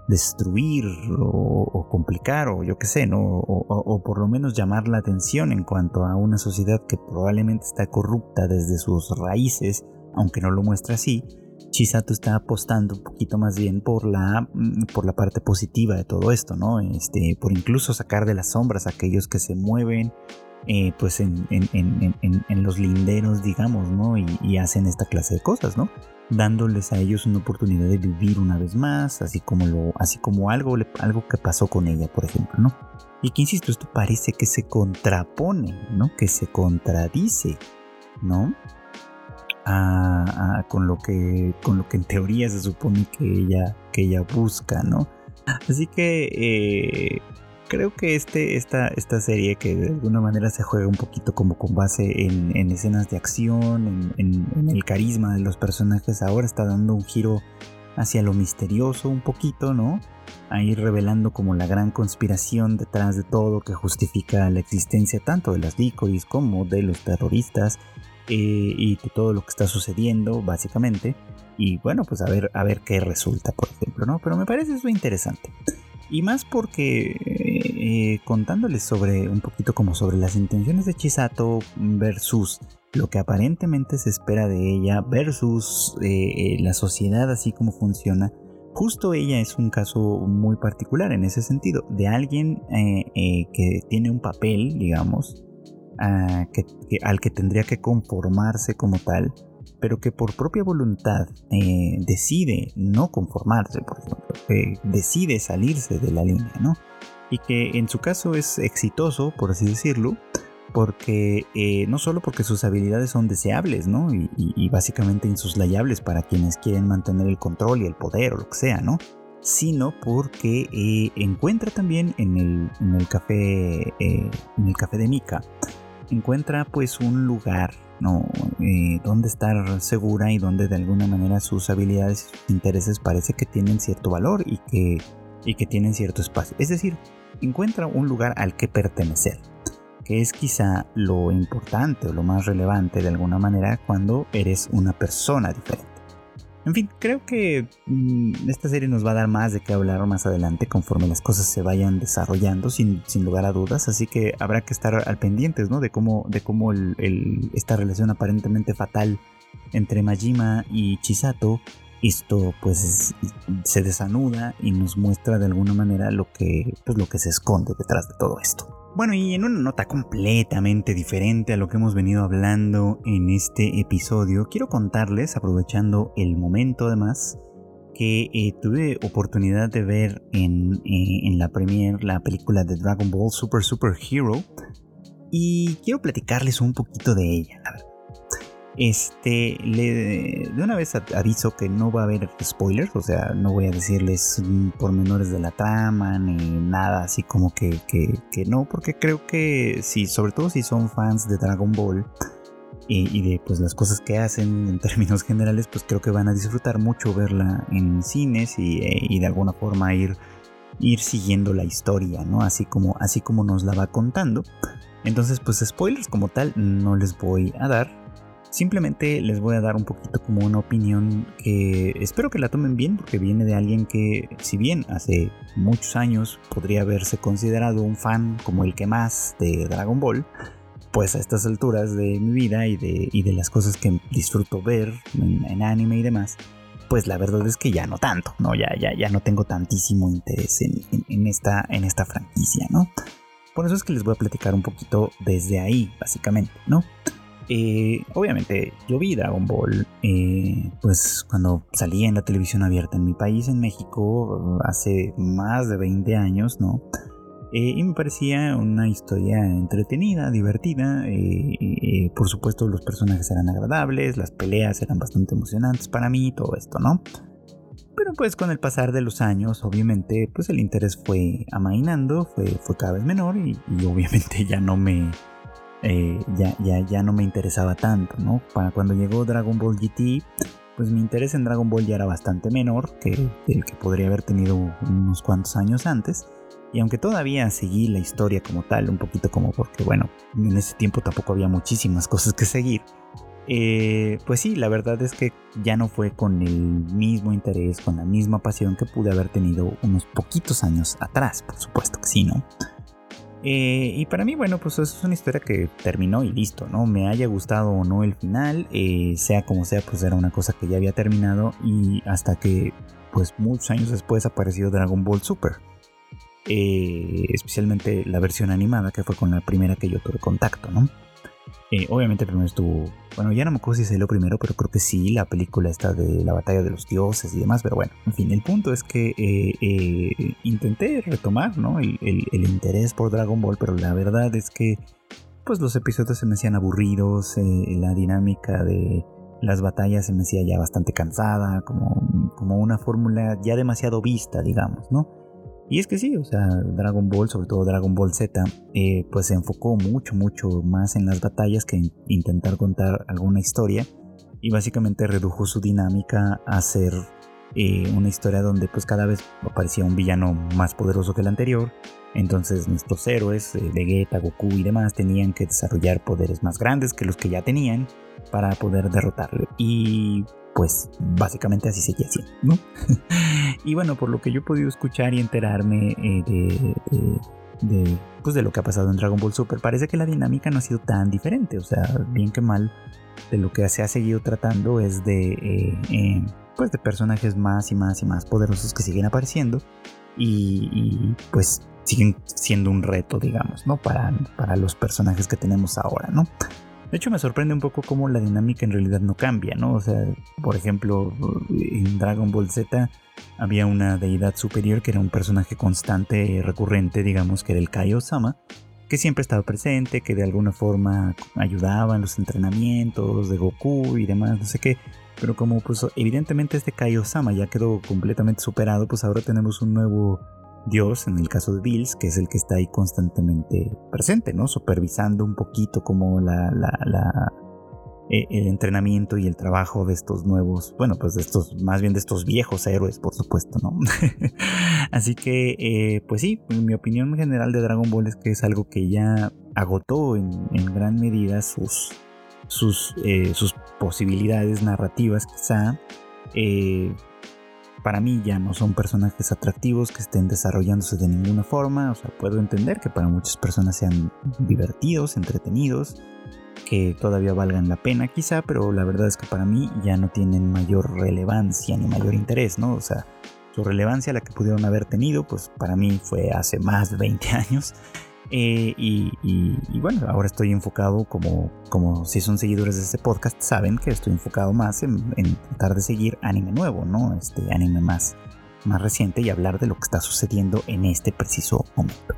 destruir o, complicar o yo qué sé, ¿no? O, por lo menos llamar la atención en cuanto a una sociedad que probablemente está corrupta desde sus raíces, aunque no lo muestra así, Chisato está apostando un poquito más bien por la, mm, por la parte positiva de todo esto, ¿no? Este, por incluso sacar de las sombras a aquellos que se mueven eh, pues en, los linderos, digamos, ¿no? y, hacen esta clase de cosas, ¿no? dándoles a ellos una oportunidad de vivir una vez más, así como, lo, así como algo, algo que pasó con ella, por ejemplo, ¿no? Y que insisto, esto parece que se contrapone, ¿no? Que se contradice, ¿no? Con, lo que, con lo que en teoría se supone que ella, que ella busca, ¿no? Así que eh, creo que este, esta, esta serie que de alguna manera se juega un poquito como con base en, escenas de acción, en, el carisma de los personajes, ahora está dando un giro hacia lo misterioso un poquito, ¿no? Ahí revelando como la gran conspiración detrás de todo que justifica la existencia tanto de las licoris como de los terroristas y de todo lo que está sucediendo, básicamente. Y bueno, pues a ver, a ver qué resulta, por ejemplo, ¿no? Pero me parece eso interesante. Y más porque eh, contándoles sobre un poquito como sobre las intenciones de Chisato versus lo que aparentemente se espera de ella versus eh, eh, la sociedad así como funciona. Justo ella es un caso muy particular en ese sentido, de alguien que tiene un papel, digamos, ah, al que tendría que conformarse como tal, pero que por propia voluntad eh, decide no conformarse, por ejemplo, decide salirse de la línea, ¿no? Y que en su caso es exitoso, por así decirlo, porque eh, no solo porque sus habilidades son deseables, ¿no? Y, básicamente insuslayables para quienes quieren mantener el control y el poder o lo que sea, ¿no? Sino porque eh, encuentra también en el, café, en el café de Mika, encuentra pues un lugar, ¿no? donde estar segura y donde de alguna manera sus habilidades intereses parece que tienen cierto valor y que, y que tienen cierto espacio. Es decir, encuentra un lugar al que pertenecer que es quizá lo importante o lo más relevante de alguna manera cuando eres una persona diferente. En fin, creo que mm, esta serie nos va a dar más de qué hablar más adelante conforme las cosas se vayan desarrollando sin, lugar a dudas, así que habrá que estar al pendientes ¿no? de cómo, de cómo esta relación aparentemente fatal entre Majima y Chisato esto pues se desanuda y nos muestra de alguna manera lo que, pues, lo que se esconde detrás de todo esto. Bueno, y en una nota completamente diferente a lo que hemos venido hablando en este episodio, quiero contarles, aprovechando el momento además, que eh, tuve oportunidad de ver en, eh, en la premiere la película de Dragon Ball Super Super Hero y quiero platicarles un poquito de ella, la verdad. Este, le, de una vez aviso que no va a haber spoilers, o sea, no voy a decirles pormenores de la trama ni nada así como que, que, no, porque creo que sí, sobre todo si son fans de Dragon Ball y, de pues las cosas que hacen en términos generales, pues creo que van a disfrutar mucho verla en cines y, eh, y de alguna forma ir, ir siguiendo la historia, ¿no? Así como, así como nos la va contando. Entonces, pues spoilers como tal no les voy a dar. Simplemente les voy a dar un poquito como una opinión que espero que la tomen bien porque viene de alguien que si bien hace muchos años podría haberse considerado un fan como el que más de Dragon Ball, pues a estas alturas de mi vida y de, de las cosas que disfruto ver en, anime y demás, pues la verdad es que ya no tanto, ¿no? Ya, ya, ya no tengo tantísimo interés en, esta, en esta franquicia, ¿no? Por eso es que les voy a platicar un poquito desde ahí, básicamente, ¿no? Eh, obviamente yo vi Dragon Ball eh, pues cuando salía en la televisión abierta en mi país, en México, hace más de 20 años, ¿no? Eh, y me parecía una historia entretenida, divertida. por supuesto los personajes eran agradables, las peleas eran bastante emocionantes para mí, todo esto, ¿no? Pero pues con el pasar de los años, obviamente, pues el interés fue amainando, fue, fue cada vez menor y obviamente *laughs* ya no me eh, ya, ya, ya no me interesaba tanto, ¿no? Para cuando llegó Dragon Ball GT, pues mi interés en Dragon Ball ya era bastante menor que el que podría haber tenido unos cuantos años antes. Y aunque todavía seguí la historia como tal, un poquito como porque, bueno, en ese tiempo tampoco había muchísimas *laughs* cosas que seguir, eh, pues sí, la verdad es que ya no fue con el mismo interés, con la misma pasión que pude haber tenido unos poquitos años atrás, por supuesto que sí, ¿no? Eh, y para mí, bueno, pues es una historia que terminó y listo, ¿no? Me haya gustado o no el final, eh, sea como sea, pues era una cosa que ya había terminado y hasta que, pues muchos años después apareció Dragon Ball Super. Eh, especialmente la versión animada, que fue con la primera que yo tuve contacto, ¿no? Eh, obviamente primero estuvo, bueno, ya no me acuerdo si salió primero, pero creo que sí, la película está de la batalla de los dioses y demás, pero bueno, en fin, el punto es que eh, eh, intenté retomar, ¿no? El, interés por Dragon Ball, pero la verdad es que, pues los episodios se me hacían aburridos, la dinámica de las batallas se me hacía ya bastante cansada, como, como una fórmula ya demasiado vista, digamos, ¿no? Y es que sí, o sea, Dragon Ball, sobre todo Dragon Ball Z, eh, pues se enfocó mucho, mucho más en las batallas que en intentar contar alguna historia. Y básicamente redujo su dinámica a ser eh, una historia donde pues cada vez aparecía un villano más poderoso que el anterior. Entonces nuestros héroes, eh, Vegeta, Goku y demás, tenían que desarrollar poderes más grandes que los que ya tenían para poder derrotarle. Y pues básicamente así seguía siendo, ¿no? *laughs* y bueno, por lo que yo he podido escuchar y enterarme eh, de, pues de lo que ha pasado en Dragon Ball Super, parece que la dinámica no ha sido tan diferente, o sea, bien que mal, de lo que se ha seguido tratando es de, eh, eh, pues de personajes más y más y más poderosos que siguen apareciendo y, y pues siguen siendo un reto, digamos, ¿no? Para, para los personajes que tenemos ahora, ¿no? De hecho, me sorprende un poco cómo la dinámica en realidad no cambia, ¿no? O sea, por ejemplo, en Dragon Ball Z había una deidad superior que era un personaje constante recurrente, digamos, que era el Kai Osama. que siempre estaba presente, que de alguna forma ayudaba en los entrenamientos de Goku y demás, no sé qué. Pero como pues evidentemente este Kaiosama ya quedó completamente superado, pues ahora tenemos un nuevo dios, en el caso de Bills, que es el que está ahí constantemente presente, ¿no? Supervisando un poquito como la, eh, el entrenamiento y el trabajo de estos nuevos, bueno, pues de estos, más bien de estos viejos héroes, por supuesto, ¿no? *laughs* Así que, eh, pues sí, mi opinión general de Dragon Ball es que es algo que ya agotó en, gran medida sus, sus, eh, sus posibilidades narrativas, quizá. Para mí ya no son personajes atractivos que estén desarrollándose de ninguna forma. O sea, puedo entender que para muchas personas sean divertidos, entretenidos, que todavía valgan la pena quizá, pero la verdad es que para mí ya no tienen mayor relevancia ni mayor interés, ¿no? O sea, su relevancia, la que pudieron haber tenido, pues para mí fue hace más de 20 *laughs* años. Eh, y, bueno, ahora estoy enfocado como, como si son seguidores de este podcast, saben que estoy enfocado más en, en tratar de seguir anime nuevo, ¿no? Este anime más, más reciente y hablar de lo que está sucediendo en este preciso momento.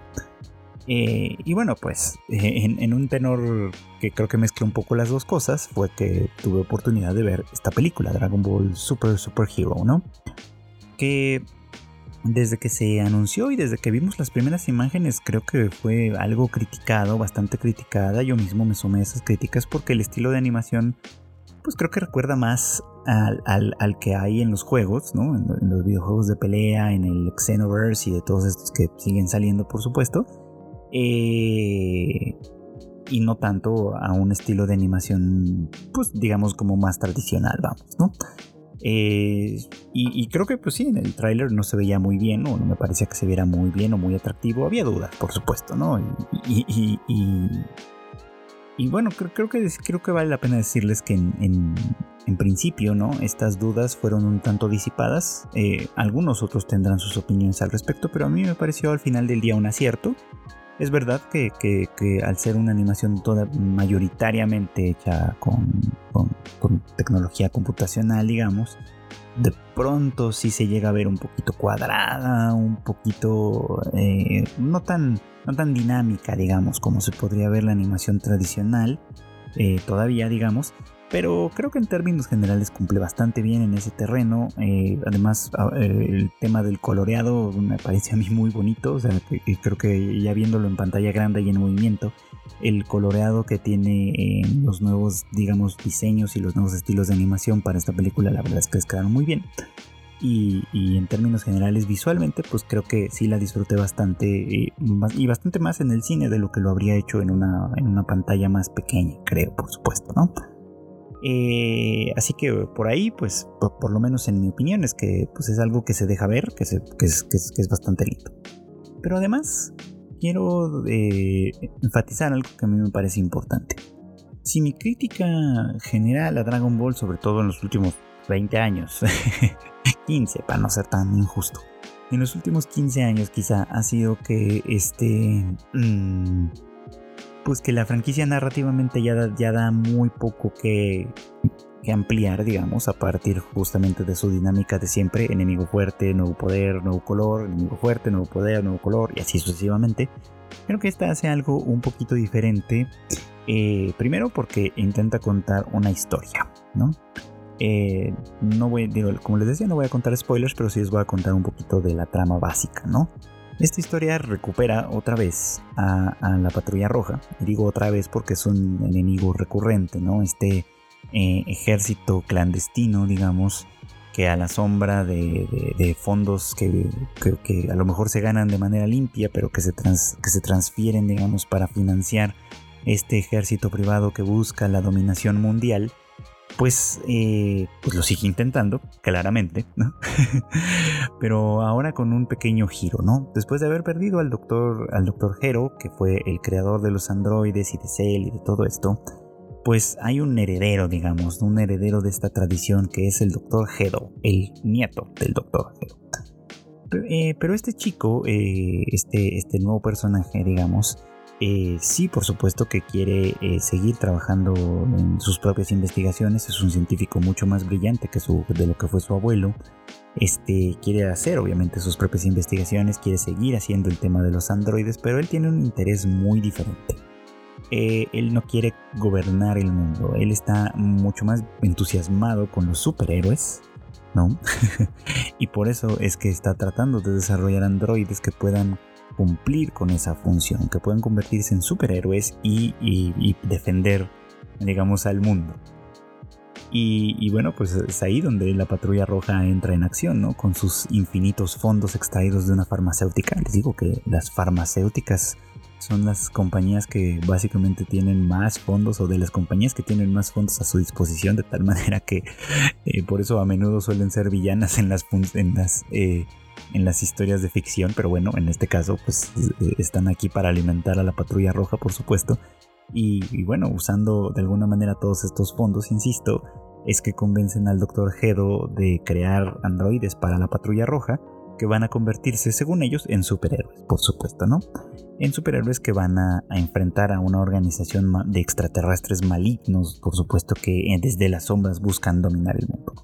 Eh, y bueno, pues *laughs* eh, en, un tenor que creo que mezcla un poco las dos cosas, fue que tuve oportunidad de ver esta película, Dragon Ball Super Super Hero, ¿no? Que desde que se anunció y desde que vimos las primeras imágenes, creo que fue algo criticado, bastante criticada. Yo mismo me sumé a esas críticas porque el estilo de animación, pues creo que recuerda más al, que hay en los juegos, ¿no? En, en, los videojuegos de pelea, en el Xenoverse y de todos estos que siguen saliendo, por supuesto. Eh, y no tanto a un estilo de animación, pues digamos como más tradicional, vamos, ¿no? Eh, y, creo que pues sí, en el tráiler no se veía muy bien, o no me parecía que se viera muy bien o muy atractivo. Había dudas, por supuesto, ¿no? Y, y bueno, creo, que, creo que vale la pena decirles que en, en, principio, ¿no? Estas dudas fueron un tanto disipadas. Eh, algunos otros tendrán sus opiniones al respecto, pero a mí me pareció al final del día un acierto. Es verdad que, al ser una animación toda mayoritariamente hecha con, tecnología computacional, digamos, de pronto sí se llega a ver un poquito cuadrada, un poquito eh, no, tan, no tan dinámica, digamos, como se podría ver la animación tradicional, eh, todavía, digamos, pero creo que en términos generales cumple bastante bien en ese terreno. Eh, además, el tema del coloreado me parece a mí muy bonito. O sea, creo que ya viéndolo en pantalla grande y en movimiento, el coloreado que tiene en los nuevos, digamos, diseños y los nuevos estilos de animación para esta película, la verdad es que les quedaron muy bien. Y, en términos generales visualmente pues creo que sí la disfruté bastante eh, y bastante más en el cine de lo que lo habría hecho en una, en una pantalla más pequeña creo por supuesto no eh, así que por ahí, pues, por, lo menos en mi opinión, es que pues, es algo que se deja ver, que, es, bastante lindo. Pero además, quiero eh, enfatizar algo que a mí me parece importante. Si mi crítica general a Dragon Ball, sobre todo en los últimos 20 años, *laughs* 15 para no ser tan injusto, en los últimos 15 años quizá ha sido que este... Mm, pues que la franquicia narrativamente ya da, ya da muy poco que, ampliar, digamos, a partir justamente de su dinámica de siempre, enemigo fuerte, nuevo poder, nuevo color, enemigo fuerte, nuevo poder, nuevo color, y así sucesivamente. Creo que esta hace algo un poquito diferente, eh, primero porque intenta contar una historia, ¿no? Eh, no voy, digo, como les decía, no voy a contar spoilers, pero sí les voy a contar un poquito de la trama básica, ¿no? Esta historia recupera otra vez a, la patrulla roja. Digo otra vez porque es un enemigo recurrente, ¿no? Este eh, ejército clandestino, digamos, que a la sombra de, fondos que, a lo mejor se ganan de manera limpia, pero que se, que se transfieren, digamos, para financiar este ejército privado que busca la dominación mundial, pues, eh, pues lo sigue intentando, claramente, ¿no? *laughs* Pero ahora con un pequeño giro, ¿no? Después de haber perdido al doctor, al doctor Hero, que fue el creador de los androides y de Cell y de todo esto, pues hay un heredero, digamos, un heredero de esta tradición que es el doctor Hero, el nieto del doctor Hero. Eh, pero este chico, eh, este, este nuevo personaje, digamos, eh, sí, por supuesto que quiere eh, seguir trabajando en sus propias investigaciones, es un científico mucho más brillante que su, de lo que fue su abuelo, este, quiere hacer obviamente sus propias investigaciones, quiere seguir haciendo el tema de los androides, pero él tiene un interés muy diferente. Eh, él no quiere gobernar el mundo, él está mucho más entusiasmado con los superhéroes, ¿no? *laughs* y por eso es que está tratando de desarrollar androides que puedan cumplir con esa función, que puedan convertirse en superhéroes y, y defender, digamos, al mundo. Y, bueno, pues es ahí donde la patrulla roja entra en acción, ¿no? Con sus infinitos fondos extraídos de una farmacéutica. Les digo que las farmacéuticas son las compañías que básicamente tienen más fondos o de las compañías que tienen más fondos a su disposición de tal *laughs* manera que eh, por eso a menudo suelen ser villanas en las, en las, eh, en las historias de ficción, pero bueno, en este caso pues eh, están aquí para alimentar a la patrulla roja, por supuesto. Y, bueno, usando de alguna manera todos estos fondos, insisto, es que convencen al Dr. Hedo de crear androides para la patrulla roja que van a convertirse, según ellos, en superhéroes, por supuesto, ¿no? En superhéroes que van a, enfrentar a una organización de extraterrestres malignos, por supuesto que desde las sombras buscan dominar el mundo.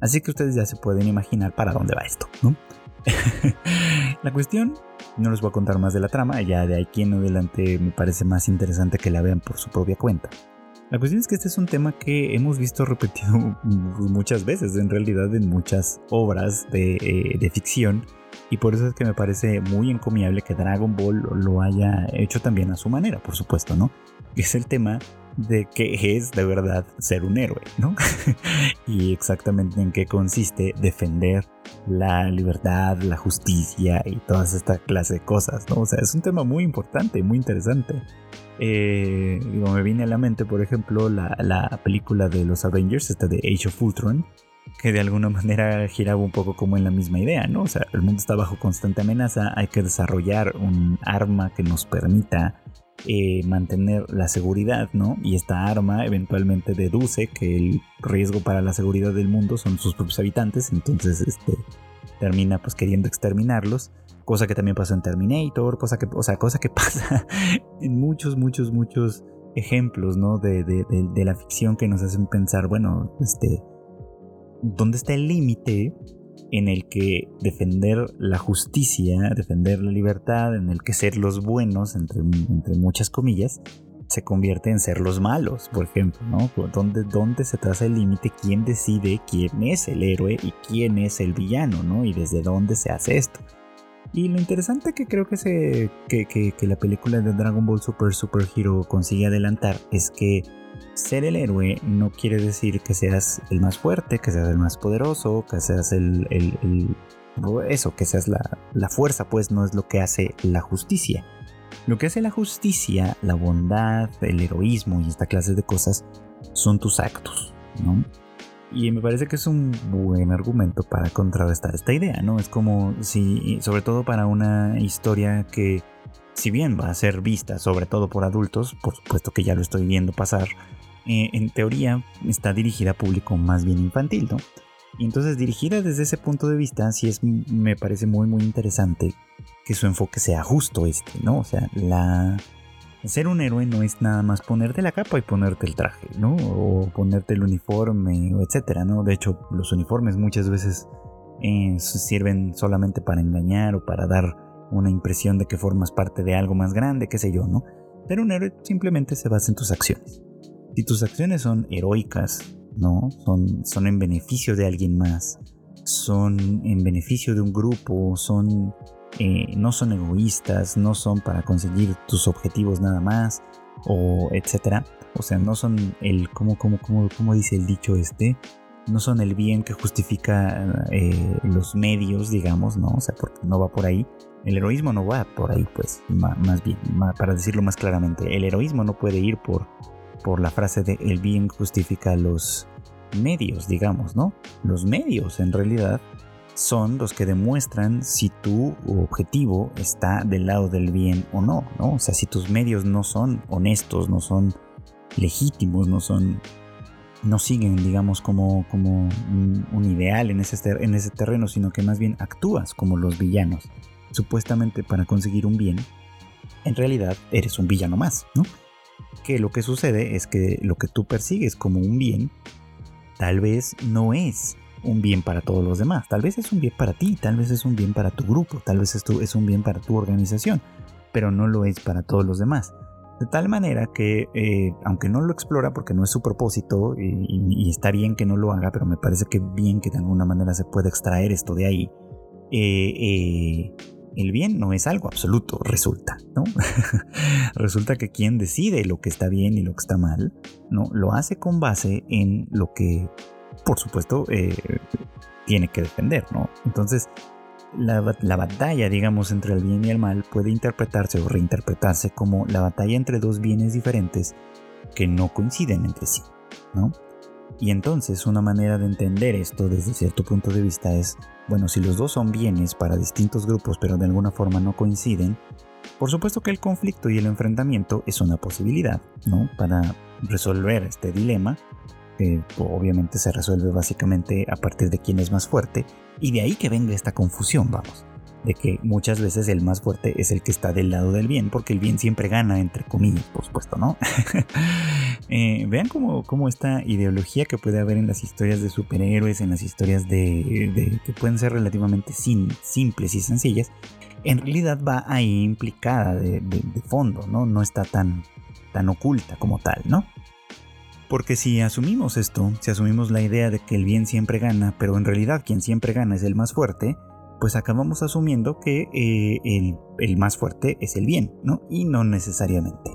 Así que ustedes ya se pueden imaginar para dónde va esto, ¿no? *laughs* la cuestión, no les voy a contar más de la trama, ya de aquí en adelante me parece más interesante que la vean por su propia cuenta. La cuestión es que este es un tema que hemos visto repetido *laughs* muchas veces, en realidad en muchas obras de, eh, de ficción, y por eso es que me parece muy encomiable que Dragon Ball lo haya hecho también a su manera, por supuesto, ¿no? Es el tema de qué es de verdad ser un héroe, ¿no? *laughs* y exactamente en qué consiste defender la libertad, la justicia y todas esta clase de cosas, ¿no? O sea, es un tema muy importante, muy interesante. Eh, me viene a la mente, por ejemplo, la, la, película de los Avengers, esta de Age of Ultron, que de alguna manera giraba un poco como en la misma idea, ¿no? O sea, el mundo está bajo constante amenaza, hay que desarrollar un arma que nos permita eh, mantener la seguridad, ¿no? Y esta arma eventualmente deduce que el riesgo para la seguridad del mundo son sus propios habitantes, entonces este, termina pues queriendo exterminarlos, cosa que también pasó en Terminator, cosa que, o sea, cosa que *laughs* pasa en muchos, muchos, muchos ejemplos, ¿no? De, de la ficción que nos hacen pensar, bueno, este, ¿dónde está el límite en el que defender la justicia, defender la libertad, en el que ser los buenos, entre, entre muchas comillas, se convierte en ser los malos, por ejemplo, ¿no? ¿Dónde, dónde se traza el límite? ¿Quién decide quién es el héroe y quién es el villano, ¿no? Y desde dónde se hace esto. Y lo interesante que creo que, se, que, que, que la película de Dragon Ball Super Super Hero consigue adelantar es que ser el héroe no quiere decir que seas el más fuerte, que seas el más poderoso, que seas el, eso, que seas la, la, fuerza, pues no es lo que hace la justicia. Lo que hace la justicia, la bondad, el heroísmo y esta clase de cosas son tus actos, ¿no? Y me parece que es un buen argumento para contrarrestar esta idea, ¿no? Es como si, sobre todo para una historia que, si bien va a ser vista sobre todo por adultos, por supuesto que ya lo estoy viendo pasar, eh, en teoría está dirigida a público más bien infantil, ¿no? Y entonces dirigida desde ese punto de vista, sí es, me parece muy muy interesante que su enfoque sea justo este, ¿no? O sea, la... Ser un héroe no es nada más ponerte la capa y ponerte el traje, ¿no? O ponerte el uniforme, etcétera, ¿no? De hecho, los uniformes muchas veces eh, sirven solamente para engañar o para dar una impresión de que formas parte de algo más grande, qué sé yo, ¿no? Pero un héroe simplemente se basa en tus acciones si tus acciones son heroicas, ¿no? Son, son en beneficio de alguien más, son en beneficio de un grupo, son, eh, no son egoístas, no son para conseguir tus objetivos nada más, o etcétera. O sea, no son el, ¿cómo, cómo, cómo, cómo dice el dicho este? No son el bien que justifica eh, los medios, digamos, ¿no? O sea, porque no va por ahí. El heroísmo no va por ahí, pues, más, bien, para decirlo más claramente, el heroísmo no puede ir por por la frase de el bien justifica los medios, digamos, ¿no? Los medios en realidad son los que demuestran si tu objetivo está del lado del bien o no, ¿no? O sea, si tus medios no son honestos, no son legítimos, no son no siguen, digamos, como, como un, ideal en ese, en ese terreno, sino que más bien actúas como los villanos, supuestamente para conseguir un bien, en realidad eres un villano más, ¿no? Que lo que sucede es que lo que tú persigues como un bien, tal vez no es un bien para todos los demás, tal vez es un bien para ti, tal vez es un bien para tu grupo, tal vez es un bien para tu organización, pero no lo es para todos los demás. De tal manera que, eh, aunque no lo explora porque no es su propósito, y, está bien que no lo haga, pero me parece que bien que de alguna manera se pueda extraer esto de ahí, eh, eh, el bien no es algo absoluto, resulta, ¿no? *laughs* resulta que quien decide lo que está bien y lo que está mal, ¿no? Lo hace con base en lo que, por supuesto, tiene que defender, ¿no? Entonces, la, batalla, digamos, entre el bien y el mal puede interpretarse o reinterpretarse como la batalla entre dos bienes diferentes que no coinciden entre sí, ¿no? Y entonces una manera de entender esto desde cierto punto de vista es, bueno, si los dos son bienes para distintos grupos pero de alguna forma no coinciden, por supuesto que el conflicto y el enfrentamiento es una posibilidad, ¿no? Para resolver este dilema obviamente se resuelve básicamente a partir de quién es más fuerte, y de ahí que venga esta confusión, vamos, de que muchas veces el más fuerte es el que está del lado del bien, porque el bien siempre gana, entre comillas, por supuesto, ¿no? *laughs* Eh, vean cómo, cómo, esta ideología que puede haber en las historias de superhéroes, en las historias de, que pueden ser relativamente simples y sencillas, en realidad va ahí implicada de, de, fondo, ¿no? No está tan, tan oculta como tal, ¿no? Porque si asumimos esto, si asumimos la idea de que el bien siempre gana, pero en realidad quien siempre gana es el más fuerte, pues acabamos asumiendo que eh, el, más fuerte es el bien, ¿no? Y no necesariamente.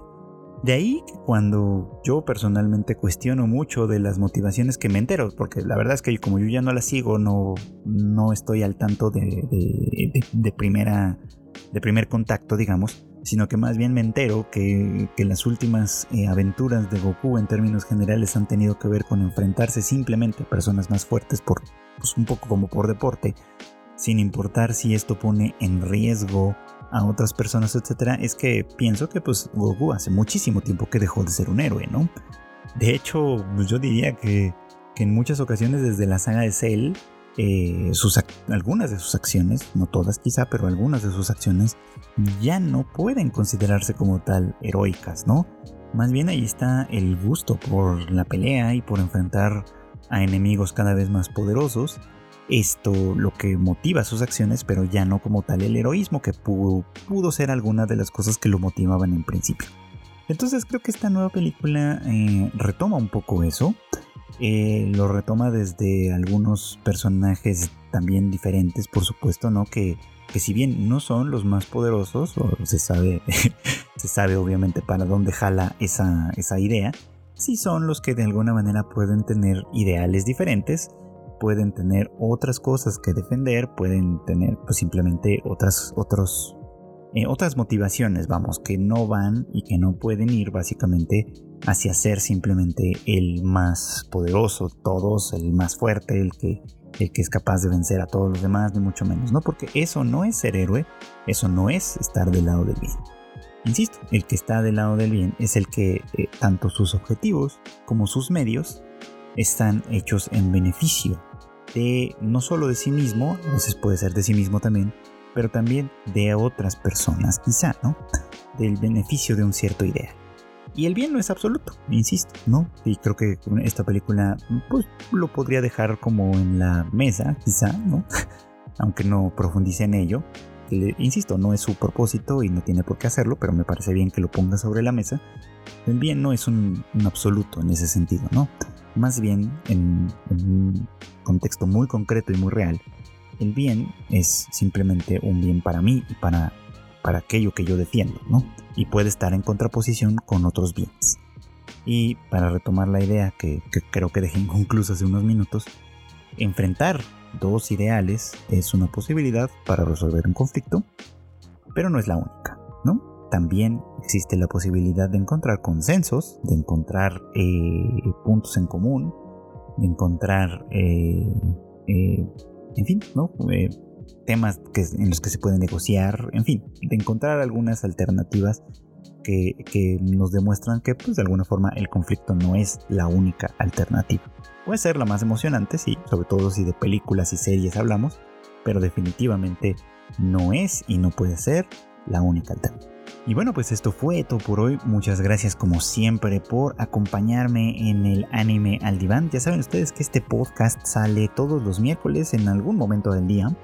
De ahí que cuando yo personalmente cuestiono mucho de las motivaciones que me entero, porque la verdad es que como yo ya no las sigo, no, no estoy al tanto de, de, primera, de primer contacto, digamos, sino que más bien me entero que, las últimas eh, aventuras de Goku en términos generales han tenido que ver con enfrentarse simplemente a personas más fuertes por pues, un poco como por deporte, sin importar si esto pone en riesgo a otras personas, etcétera, es que pienso que pues Goku hace muchísimo tiempo que dejó de ser un héroe, ¿no? De hecho, pues, yo diría que, que en muchas ocasiones desde la saga de Cell eh, sus, algunas de sus acciones, no todas quizá, pero algunas de sus acciones ya no pueden considerarse como tal heroicas, ¿no? Más bien ahí está el gusto por la pelea y por enfrentar a enemigos cada vez más poderosos. Esto lo que motiva sus acciones, pero ya no como tal el heroísmo que pudo, pudo ser alguna de las cosas que lo motivaban en principio. Entonces creo que esta nueva película eh, retoma un poco eso. Eh, lo retoma desde algunos personajes también diferentes, por supuesto, ¿no? Que, que si bien no son los más poderosos, o se sabe, *laughs* se sabe obviamente para dónde jala esa, esa idea, sí son los que de alguna manera pueden tener ideales diferentes, pueden tener otras cosas que defender, pueden tener pues, simplemente otras, otros, eh, otras motivaciones, vamos, que no van y que no pueden ir básicamente hacia ser simplemente el más poderoso, todos, el más fuerte, el que, el que es capaz de vencer a todos los demás, ni mucho menos, ¿no? Porque eso no es ser héroe, eso no es estar del lado del bien. Insisto, el que está del lado del bien es el que eh, tanto sus objetivos como sus medios están hechos en beneficio de no solo de sí mismo, a veces puede ser de sí mismo también, pero también de otras personas, quizá, ¿no? Del beneficio de un cierto ideal. Y el bien no es absoluto, insisto, ¿no? Y creo que esta película pues, lo podría dejar como en la mesa, quizá, ¿no? *laughs* Aunque no profundice en ello. insisto, no es su propósito y no tiene por qué hacerlo, pero me parece bien que lo ponga sobre la mesa. El bien no es un, absoluto en ese sentido, ¿no? Más bien, en, un contexto muy concreto y muy real, el bien es simplemente un bien para mí y para para aquello que yo defiendo, ¿no? Y puede estar en contraposición con otros bienes. Y para retomar la idea que, creo que dejé *laughs* inconclusa hace unos minutos, enfrentar dos ideales es una posibilidad para resolver un conflicto, pero no es la única, ¿no? También existe la posibilidad de encontrar consensos, de encontrar eh, puntos en común, de encontrar, eh, eh, en fin, ¿no? temas que, en los que se puede negociar, en fin, de encontrar algunas alternativas que, nos demuestran que pues de alguna forma el conflicto no es la única alternativa. Puede ser la más emocionante, sí, sobre todo si de películas y series hablamos, pero definitivamente no es y no puede ser la única alternativa. Y bueno, pues esto fue todo por hoy. Muchas gracias como siempre por acompañarme en el anime al diván. Ya saben ustedes que este podcast sale todos los miércoles en algún momento del día.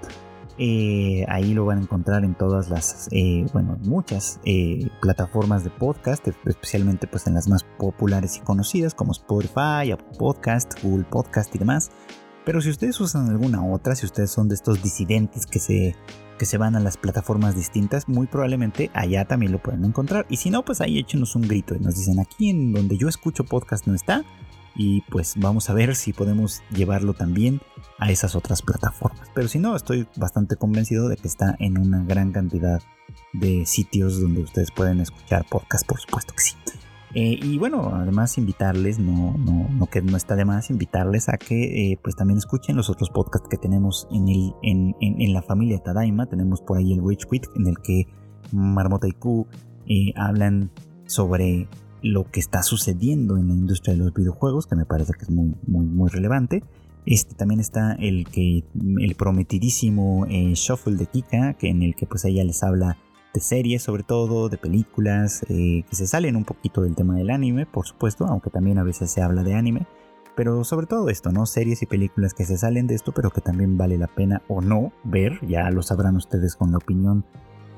Eh, ahí lo van a encontrar en todas las, eh, bueno, muchas eh, plataformas de podcast, especialmente pues en las más populares y conocidas como Spotify, Apple Podcast, Google Podcast y demás. Pero si ustedes usan alguna otra, si ustedes son de estos disidentes que se que se van a las plataformas distintas, muy probablemente allá también lo pueden encontrar. Y si no, pues ahí échenos un grito y nos dicen aquí en donde yo escucho podcast no está. Y pues vamos a ver si podemos llevarlo también a esas otras plataformas. Pero si no, estoy bastante convencido de que está en una gran cantidad de sitios donde ustedes pueden escuchar podcast, por supuesto que sí. Eh, y bueno, además invitarles, no, no, no, que no está de más, invitarles a que eh, pues también escuchen los otros podcasts que tenemos en, el, en, en, la familia Tadaima. Tenemos por ahí el Witch Quit, en el que Marmota y Q eh, hablan sobre lo que está sucediendo en la industria de los videojuegos, que me parece que es muy, muy, muy relevante. Este también está el que el prometidísimo Shuffle de Kika, que en el que pues ella les habla de series sobre todo, de películas, eh, que se salen un poquito del tema del anime, por supuesto, aunque también a veces se habla de anime, pero sobre todo esto, ¿no? Series y películas que se salen de esto, pero que también vale la pena o no ver, ya lo sabrán ustedes con la opinión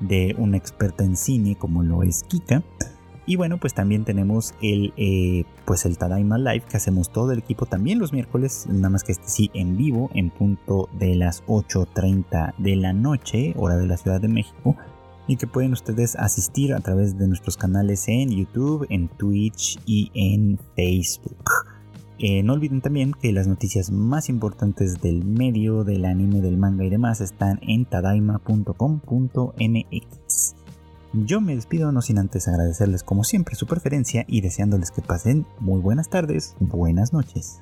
de una experta en cine como lo es Kika. Y bueno, pues también tenemos el, eh, pues el Tadaima Live que hacemos todo el equipo también los miércoles, nada más que este sí en vivo, en punto de las 8.30 de la noche, hora de la Ciudad de México y que pueden ustedes asistir a través de nuestros canales en YouTube, en Twitch y en Facebook. Eh, no olviden también que las noticias más importantes del medio, del anime, del manga y demás están en tadaima.com.mx. Yo me despido no sin antes agradecerles como siempre su preferencia y deseándoles que pasen muy buenas tardes, buenas noches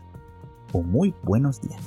o muy buenos días.